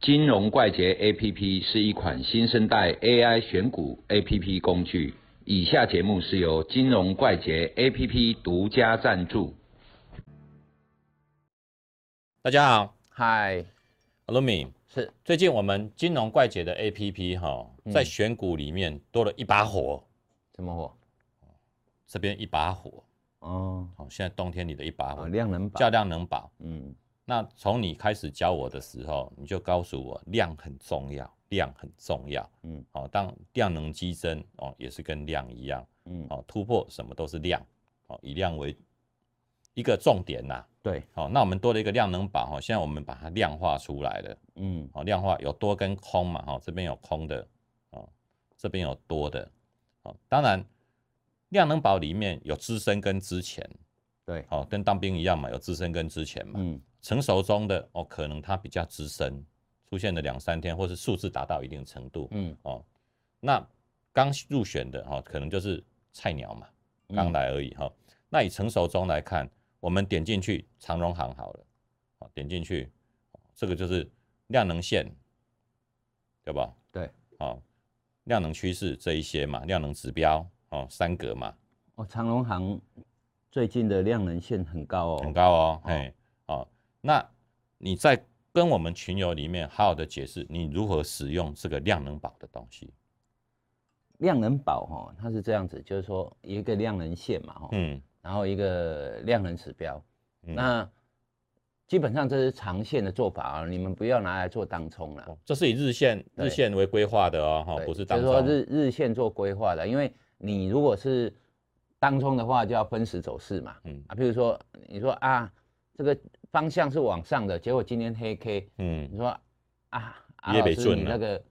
金融怪杰 APP 是一款新生代 AI 选股 APP 工具。以下节目是由金融怪杰 APP 独家赞助。大家好，嗨，阿鲁米是。最近我们金融怪杰的 APP 哈，嗯。在选股里面多了一把火，什么火？这边一把火，哦，好，现在冬天里的一把哦火，量能宝，叫量能宝。嗯，那从你开始教我的时候，你就告诉我量很重要，量很重要。嗯。好，哦，当量能激增哦，也是跟量一样。嗯，哦，突破什么都是量，哦，以量为一个重点呐。对，好、那我们多了一个量能宝哈，现在我们把它量化出来了。嗯，哦，量化有多跟空嘛，哈、这边有空的，哦，这边有多的，哦，当然量能宝里面有资深跟之前，对，哦，跟当兵一样嘛，有资深跟之前嘛，嗯，成熟中的哦，可能它比较资深，出现了两三天，或是数字达到一定程度，嗯，哦，那刚入选的哈、哦，可能就是菜鸟嘛，嗯。刚来而已哈、那以成熟中来看，我们点进去长荣行好了，哦，点进去，这个就是量能线，对吧？对，哦，量能趋势这一些嘛，量能指标哦，三格嘛，哦，长隆行最近的量能线很高哦，很高哦，嘿，哦，那你在跟我们群友里面好好的解释你如何使用这个量能宝的东西，量能宝哈，它是这样子，就是说一个量能线嘛哈，嗯，然后一个量能指标，嗯。那基本上这是长线的做法啊，你们不要拿来做当冲了。哦这是以日线日线为规划的哦，哈，不是当冲。就是说，日日线做规划的，因为你如果是当冲的话，就要分时走势嘛。嗯。啊，譬如说你说啊，这个方向是往上的，结果今天黑 K，嗯。你说啊，老师没准啊你那个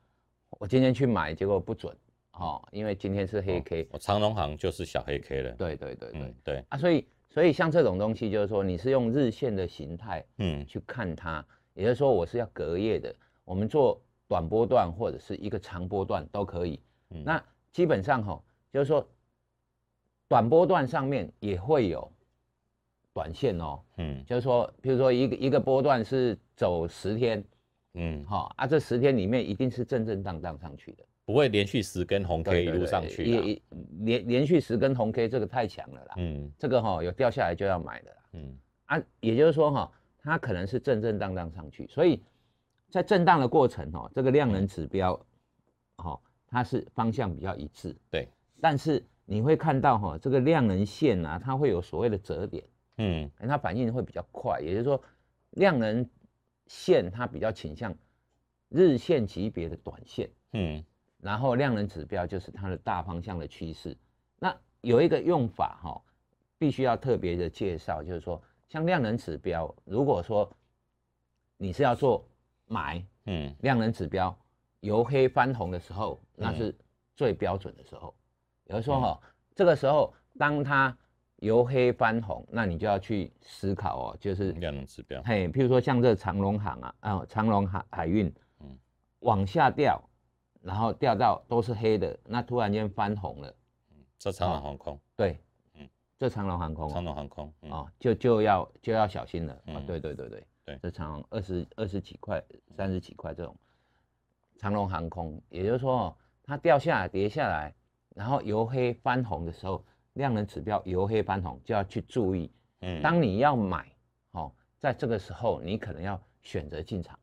我今天去买，结果不准哦，因为今天是黑 K。我长隆行就是小黑 K 了，对对对对、嗯，对，啊，所以所以像这种东西，就是说你是用日线的形态嗯。去看它，也就是说我是要隔夜的，我们做短波段或者是一个长波段都可以。嗯。那基本上哈、就是说短波段上面也会有短线哦，嗯。就是说，比如说一个一个波段是走十天，嗯，哈、啊，这十天里面一定是正正当当上去的，不会连续十根红 K 一路上去啊，也也连连续十根红 K 这个太强了啦，嗯。这个哈、有掉下来就要买的啦。嗯。啊，也就是说哈、它可能是正正当当上去，所以在震荡的过程哦，这个量能指标，哦，它是方向比较一致，对，但是你会看到哈、这个量能线啊，它会有所谓的折点，嗯。它反应会比较快，也就是说量能线它比较倾向日线级别的短线，嗯。然后量能指标就是它的大方向的趋势。那有一个用法哈、必须要特别的介绍，就是说，像量能指标，如果说你是要做买嗯。量能指标由黑翻红的时候，那是最标准的时候。也就是说哈、这个时候当它由黑翻红，那你就要去思考哦，就是量能指标，嘿，譬如说像这长隆行啊，啊，长隆海海运，嗯往下掉，然后掉到都是黑的，那突然间翻红了，这长荣航空，对，嗯这长隆航空长啊、荣航空，嗯哦就就要就要小心了啊、嗯对对对对对这长隆二十二十几块、三十几块这种长隆航空，也就是说哦，它掉下来跌下来，然后由黑翻红的时候，量能指标由黑翻红就要去注意，嗯当你要买，哦，在这个时候你可能要选择进场，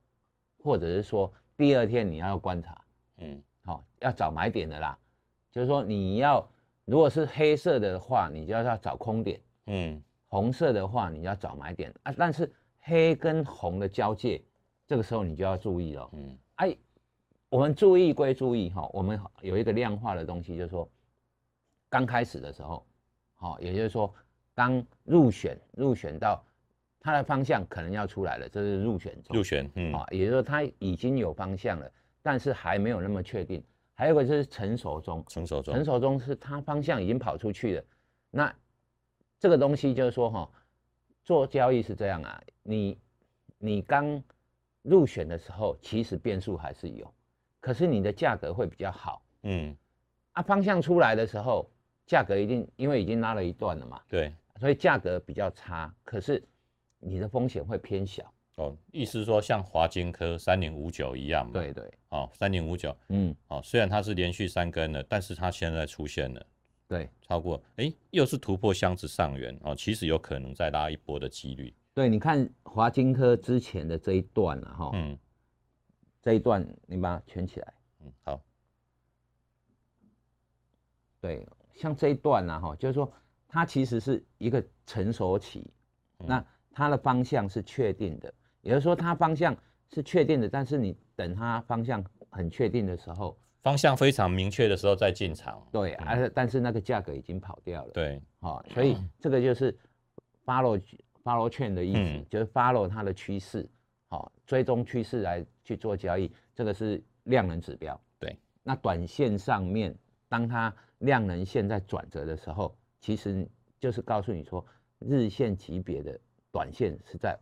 或者是说第二天你要观察，嗯好、要找买点的啦。就是说你要如果是黑色的话，你就要要找空点；嗯红色的话，你要找买点啊。但是黑跟红的交界，这个时候你就要注意了。嗯哎，我们注意归注意哈、我们有一个量化的东西，就是说刚开始的时候，好、也就是说刚入选入选到它的方向可能要出来了，这是入选中入选，嗯啊、也就是说它已经有方向了，但是还没有那么确定。还有一个就是成熟中，成熟中成，熟中是它方向已经跑出去了，那这个东西就是说哈、做交易是这样啊，你你刚入选的时候，其实变数还是有，可是你的价格会比较好嗯啊。方向出来的时候，价格一定因为已经拉了一段了嘛，对。所以价格比较差，可是你的风险会偏小。哦，意思说像华金科三零五九一样嘛，对对，哦，三零五九，嗯，哦，虽然它是连续三根了，但是它现在出现了。对。超过，哎，又是突破箱子上缘。哦，其实有可能再拉一波的几率，对，你看华金科之前的这一段了哈，嗯。这一段你把它圈起来，嗯，好，对，像这一段呢哈，就是说它其实是一个成熟期，嗯。那它的方向是确定的，也就是说它方向是确定的，但是你等它方向很确定的时候，方向非常明确的时候再进场，对，嗯。而、但是那个价格已经跑掉了，对，好、所以这个就是 follow follow 券的意思，嗯。就是 follow 它的趋势，好、追踪趋势来去做交易，这个是量能指标。对，那短线上面，当它量能线在转折的时候，其实就是告诉你说，日线级别的短线是在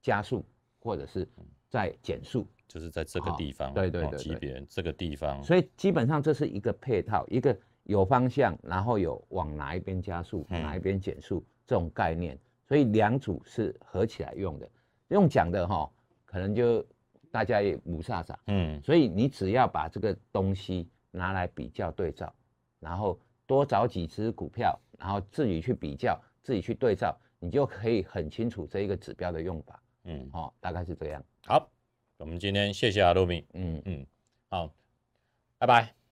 加速或者是在减速，就是在这个地方，对对对对别这个地方，所以基本上这是一个配套，一个有方向，然后有往哪一边加速，嗯哪一边减速这种概念，所以两组是合起来用的。用讲的哈，可能就大家也不飒飒，嗯，所以你只要把这个东西拿来比较对照，然后多找几只股票，然后自己去比较，自己去对照，你就可以很清楚这一个指标的用法。嗯，哦，大概是这样。好，我们今天谢谢阿露米，嗯。嗯，好，拜拜。